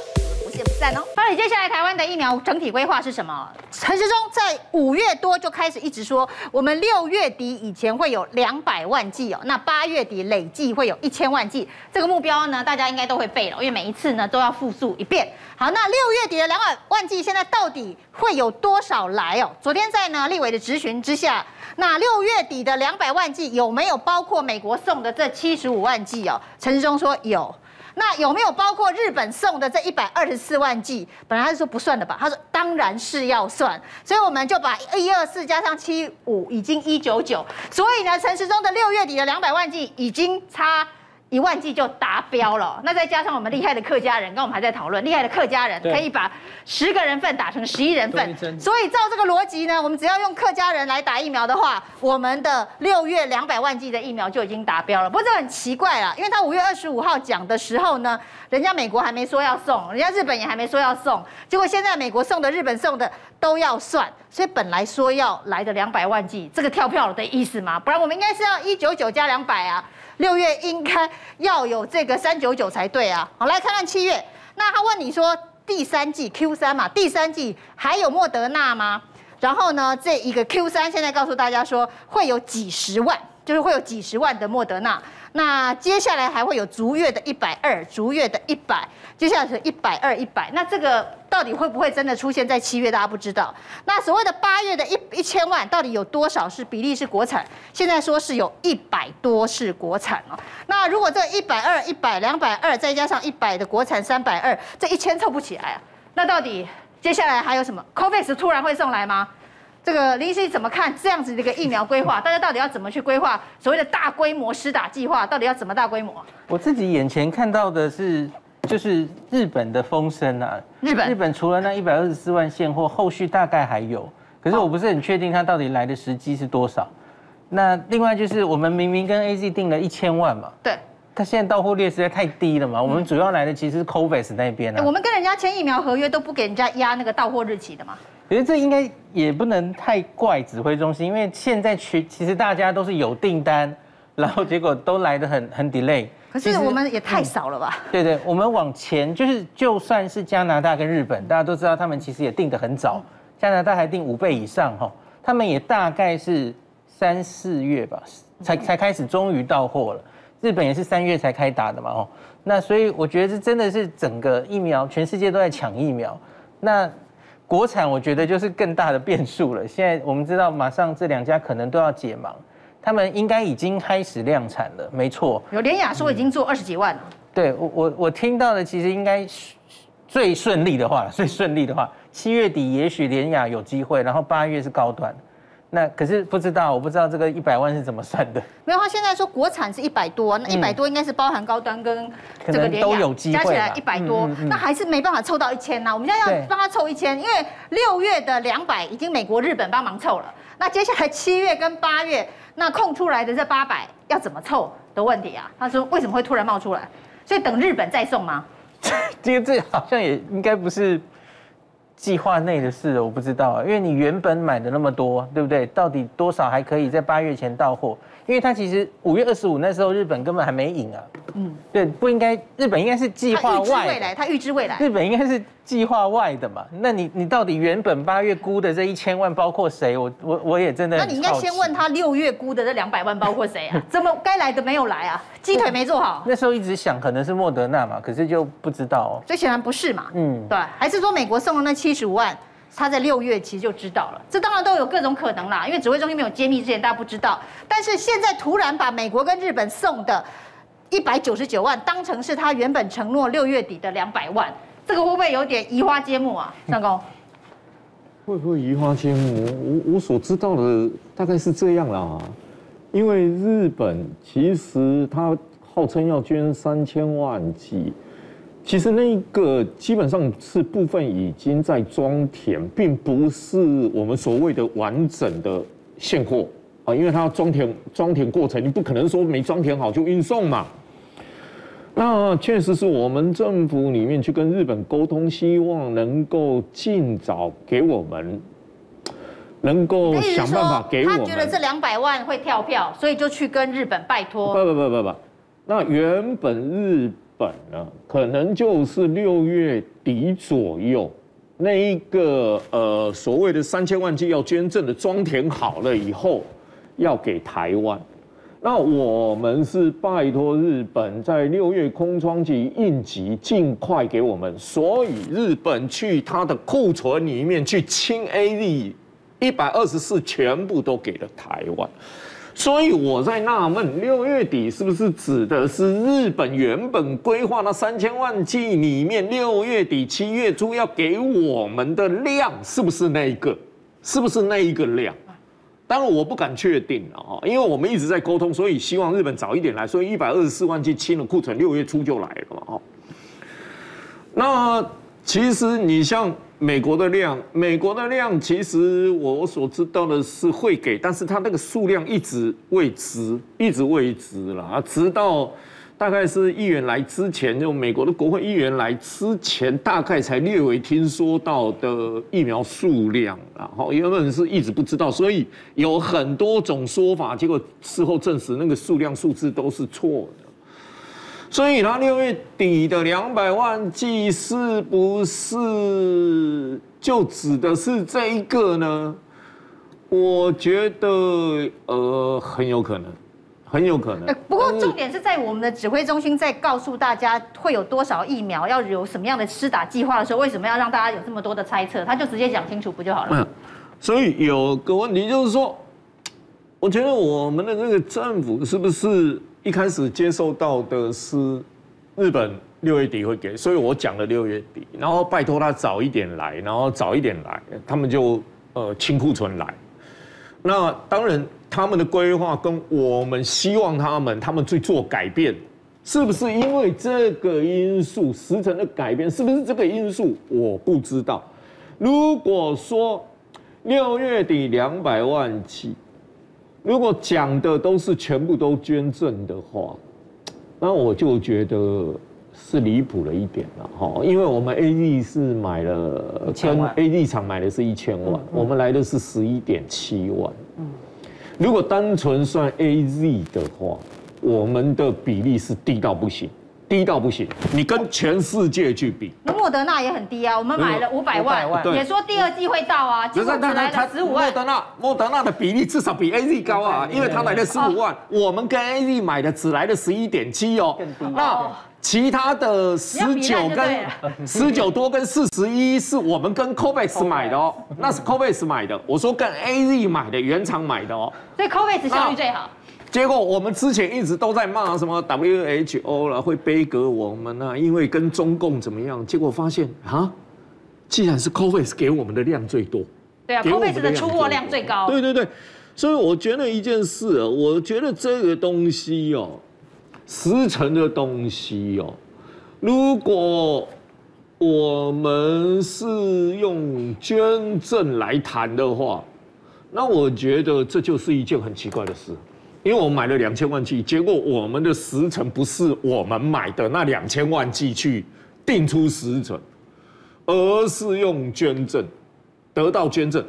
不见不散哦。到底接下来台湾的疫苗整体规划是什么？陈时中在五月多就开始一直说，我们六月底以前会有两百万剂哦，那八月底累计会有一千万剂。这个目标呢，大家应该都会背了，因为每一次呢都要复述一遍。好，那六月底的两百万剂，现在到底会有多少来哦？昨天在呢立委的质询之下，那六月底的两百万剂有没有包括美国送的这七十五万剂哦？陈时中说有。那有没有包括日本送的这一百二十四万剂？本来他是说不算的吧？他说当然是要算，所以我们就把一二四加上七五，已经一九九。所以呢，陈时中的六月底的两百万剂已经差。一万剂就达标了，那再加上我们厉害的客家人，刚刚我们还在讨论，厉害的客家人可以把十个人份打成十一人份，所以照这个逻辑呢，我们只要用客家人来打疫苗的话，我们的六月两百万剂的疫苗就已经达标了。不过这很奇怪啊，因为他五月二十五号讲的时候呢，人家美国还没说要送，人家日本也还没说要送，结果现在美国送的、日本送的都要算，所以本来说要来的两百万剂，这个跳票的意思嘛，不然我们应该是要一九九加两百啊。六月应该要有这个三九九才对啊！好，来看看七月。那他问你说第三季 Q 三嘛，第三季还有莫德纳吗？然后呢，这一个 Q 三现在告诉大家说会有几十万，就是会有几十万的莫德纳。那接下来还会有逐月的一百二，逐月的一百，接下来是一百二、一百。那这个到底会不会真的出现在七月？大家不知道。那所谓的八月的一一千万，到底有多少是比例是国产？现在说是有一百多是国产哦。那如果这一百二、一百、两百二，再加上一百的国产三百二，这一千凑不起来啊。那到底接下来还有什么？COVAX 突然会送来吗？这个林医师怎么看这样子的一个疫苗规划？大家到底要怎么去规划所谓的大规模施打计划？到底要怎么大规模？
我自己眼前看到的是，就是日本的风声啊。日本日本除了那一百二十四万现货，后续大概还有，可是我不是很确定它到底来的时机是多少。那另外就是我们明明跟 AZ 定了一千万嘛，
对，
它现在到货率实在太低了嘛。我们主要来的其实是 COVAX 那边啊。
我们跟人家签疫苗合约都不给人家压那个到货日期的嘛。
可是这应该也不能太怪指挥中心，因为现在全其实大家都是有订单，然后结果都来的很很 delay。
可是我们也太少了吧？
对对，我们往前就是就算是加拿大跟日本，大家都知道他们其实也订得很早，加拿大还订五倍以上哈，他们也大概是三四月吧，才才开始终于到货了。日本也是三月才开打的嘛哦，那所以我觉得这真的是整个疫苗全世界都在抢疫苗，那。国产我觉得就是更大的变数了。现在我们知道，马上这两家可能都要解盲，他们应该已经开始量产了，没错。
有联雅说已经做二十几万了。嗯、
对我我我听到的其实应该最顺利的话，最顺利的话，七月底也许联雅有机会，然后八月是高端。那可是不知道，我不知道这个一百万是怎么算的。
没有，他现在说国产是一百多，那一百多应该是包含高端跟这
个都有机会，
加起来一百多，那还是没办法凑到一千呐。我们现在要帮他凑一千，因为六月的两百已经美国、日本帮忙凑了，那接下来七月跟八月那空出来的这八百要怎么凑的问题啊？他说为什么会突然冒出来？所以等日本再送吗？(laughs)
这个这好像也应该不是。计划内的事我不知道啊，因为你原本买的那么多，对不对？到底多少还可以在八月前到货？因为它其实五月二十五那时候日本根本还没赢啊。嗯，对，不应该，日本应该是计划外。
未来，它预知未来。
日本应该是计划外的嘛？那你你到底原本八月估的这一千万包括谁？我我我也真的。
那你应该先问他六月估的这两百万包括谁啊？(laughs) 怎么该来的没有来啊？鸡腿没做好。
那时候一直想可能是莫德纳嘛，可是就不知道哦。
所以显然不是嘛。嗯，对，还是说美国送的那七十五万？他在六月其实就知道了，这当然都有各种可能啦，因为指挥中心没有揭秘之前，大家不知道。但是现在突然把美国跟日本送的一百九十九万当成是他原本承诺六月底的两百万，这个会不会有点移花接木啊？上公，
会不会移花接木？我我所知道的大概是这样啦，因为日本其实它号称要捐三千万剂。其实那个基本上是部分已经在装填，并不是我们所谓的完整的现货啊，因为它要装填装填过程，你不可能说没装填好就运送嘛。那确实是我们政府里面去跟日本沟通，希望能够尽早给我们，能够想办法给我们。
他觉得这两百万会跳票，所以就去跟日本拜托。
不不不不不，那原本日。本呢，可能就是六月底左右，那一个呃所谓的三千万剂要捐赠的装填好了以后，要给台湾。那我们是拜托日本在六月空窗期应急，尽快给我们。所以日本去他的库存里面去清 A D 一百二十四全部都给了台湾。所以我在纳闷，六月底是不是指的是日本原本规划那三千万剂里面，六月底七月初要给我们的量，是不是那一个？是不是那一个量？当然我不敢确定啊，因为我们一直在沟通，所以希望日本早一点来。所以一百二十四万剂清了库存，六月初就来了嘛。哦，那其实你像。美国的量，美国的量，其实我所知道的是会给，但是它那个数量一直未知，一直未知了啊！直到大概是议员来之前，就美国的国会议员来之前，大概才略微听说到的疫苗数量，然后原本是一直不知道，所以有很多种说法，结果事后证实那个数量数字都是错的。所以他六月底的两百万剂是不是就指的是这一个呢？我觉得呃很有可能，很有可能。
不过过重点是在我们的指挥中心在告诉大家会有多少疫苗，要有什么样的施打计划的时候，为什么要让大家有这么多的猜测？他就直接讲清楚不就好了？嗯，
所以有个问题就是说，我觉得我们的这个政府是不是一开始接受到的是日本六月底会给，所以我讲了六月底，然后拜托他早一点来，然后早一点来，他们就呃清库存来。那当然，他们的规划跟我们希望他们，他们去做改变，是不是因为这个因素时辰的改变？是不是这个因素？我不知道。如果说六月底两百万起，如果讲的都是全部都捐赠的话，那我就觉得。是离谱了一点了哈，因为我们 AZ 是买了，跟 A D 厂买的是一千万，我们来的是十一点七万。如果单纯算 AZ 的话，我们的比例是低到不行，低到不行。你跟全世界去比，
那莫德纳也很低啊，我们买了五百万，也说第二季会到啊，结果只来了十五万。
莫德纳，莫德纳的比例至少比 AZ 高啊，因为他来了十五万，我们跟 AZ 买的只来了十一点七哦，更低。那其他的十九跟 (laughs) 十九多跟四十一是我们跟 COVAX 买的哦，那是 COVAX 买的。我说跟 AZ 买的原厂买的哦，
所以 COVAX 效率最好。
结果我们之前一直都在骂什么 WHO 了，会杯葛我们呢，因为跟中共怎么样？结果发现啊，既然是 COVAX 给我们的量最多，
对啊，COVAX 的出货量最高。
对对对，所以我觉得一件事啊，我觉得这个东西哦。时程的东西哦，如果我们是用捐赠来谈的话，那我觉得这就是一件很奇怪的事，因为我买了两千万剂，结果我们的时程不是我们买的那两千万剂去定出时程，而是用捐赠得到捐赠。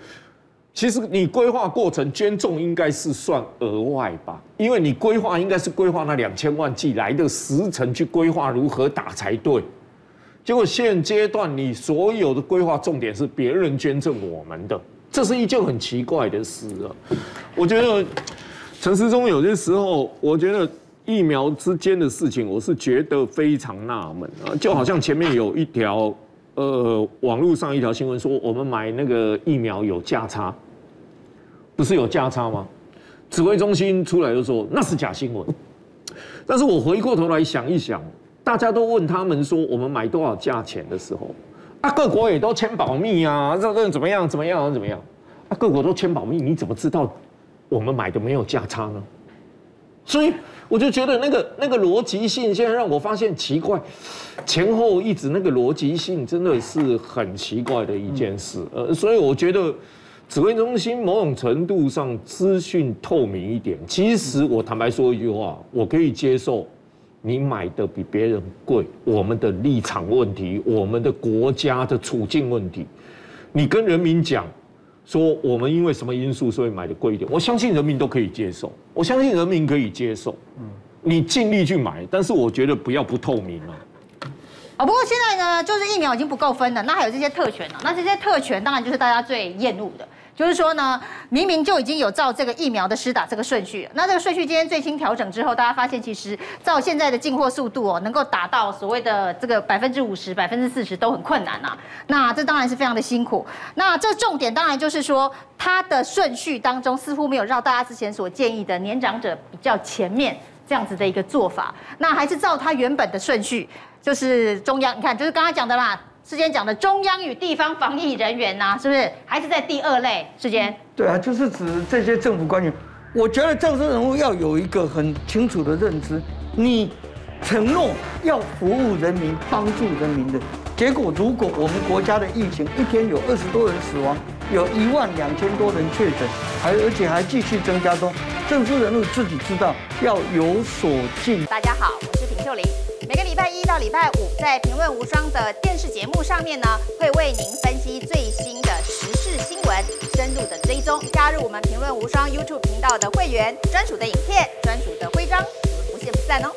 其实你规划过程捐赠应该是算额外吧，因为你规划应该是规划那两千万剂来的时程去规划如何打才对。结果现阶段你所有的规划重点是别人捐赠我们的，这是一件很奇怪的事啊。我觉得陈时中有些时候，我觉得疫苗之间的事情，我是觉得非常纳闷啊，就好像前面有一条。呃，网络上一条新闻说，我们买那个疫苗有价差，不是有价差吗？指挥中心出来就说那是假新闻。但是我回过头来想一想，大家都问他们说我们买多少价钱的时候，啊，各国也都签保密啊，这这怎么样怎么样怎么样？啊，各国都签保密，你怎么知道我们买的没有价差呢？所以我就觉得那个那个逻辑性，现在让我发现奇怪，前后一直那个逻辑性真的是很奇怪的一件事。呃，所以我觉得指挥中心某种程度上资讯透明一点。其实我坦白说一句话，我可以接受你买的比别人贵，我们的立场问题，我们的国家的处境问题，你跟人民讲。说我们因为什么因素所以买的贵一点，我相信人民都可以接受，我相信人民可以接受。嗯，你尽力去买，但是我觉得不要不透明啊。
哦，不过现在呢，就是疫苗已经不够分了，那还有这些特权呢？那这些特权当然就是大家最厌恶的。就是说呢，明明就已经有照这个疫苗的施打这个顺序，那这个顺序今天最新调整之后，大家发现其实照现在的进货速度哦，能够达到所谓的这个百分之五十、百分之四十都很困难呐。那这当然是非常的辛苦。那这重点当然就是说，它的顺序当中似乎没有绕大家之前所建议的年长者比较前面这样子的一个做法，那还是照它原本的顺序，就是中央，你看，就是刚刚讲的啦。世坚讲的中央与地方防疫人员呐、啊，是不是还是在第二类？世坚，
对啊，就是指这些政府官员。我觉得政治人物要有一个很清楚的认知，你承诺要服务人民、帮助人民的结果，如果我们国家的疫情一天有二十多人死亡，有一万两千多人确诊，还而且还继续增加中，政治人物自己知道要有所进。
大家好，我是平秀琳。每个礼拜一到礼拜五，在《评论无双》的电视节目上面呢，会为您分析最新的时事新闻，深入的追踪。加入我们《评论无双》YouTube 频道的会员，专属的影片、专属的徽章，我们不见不散哦。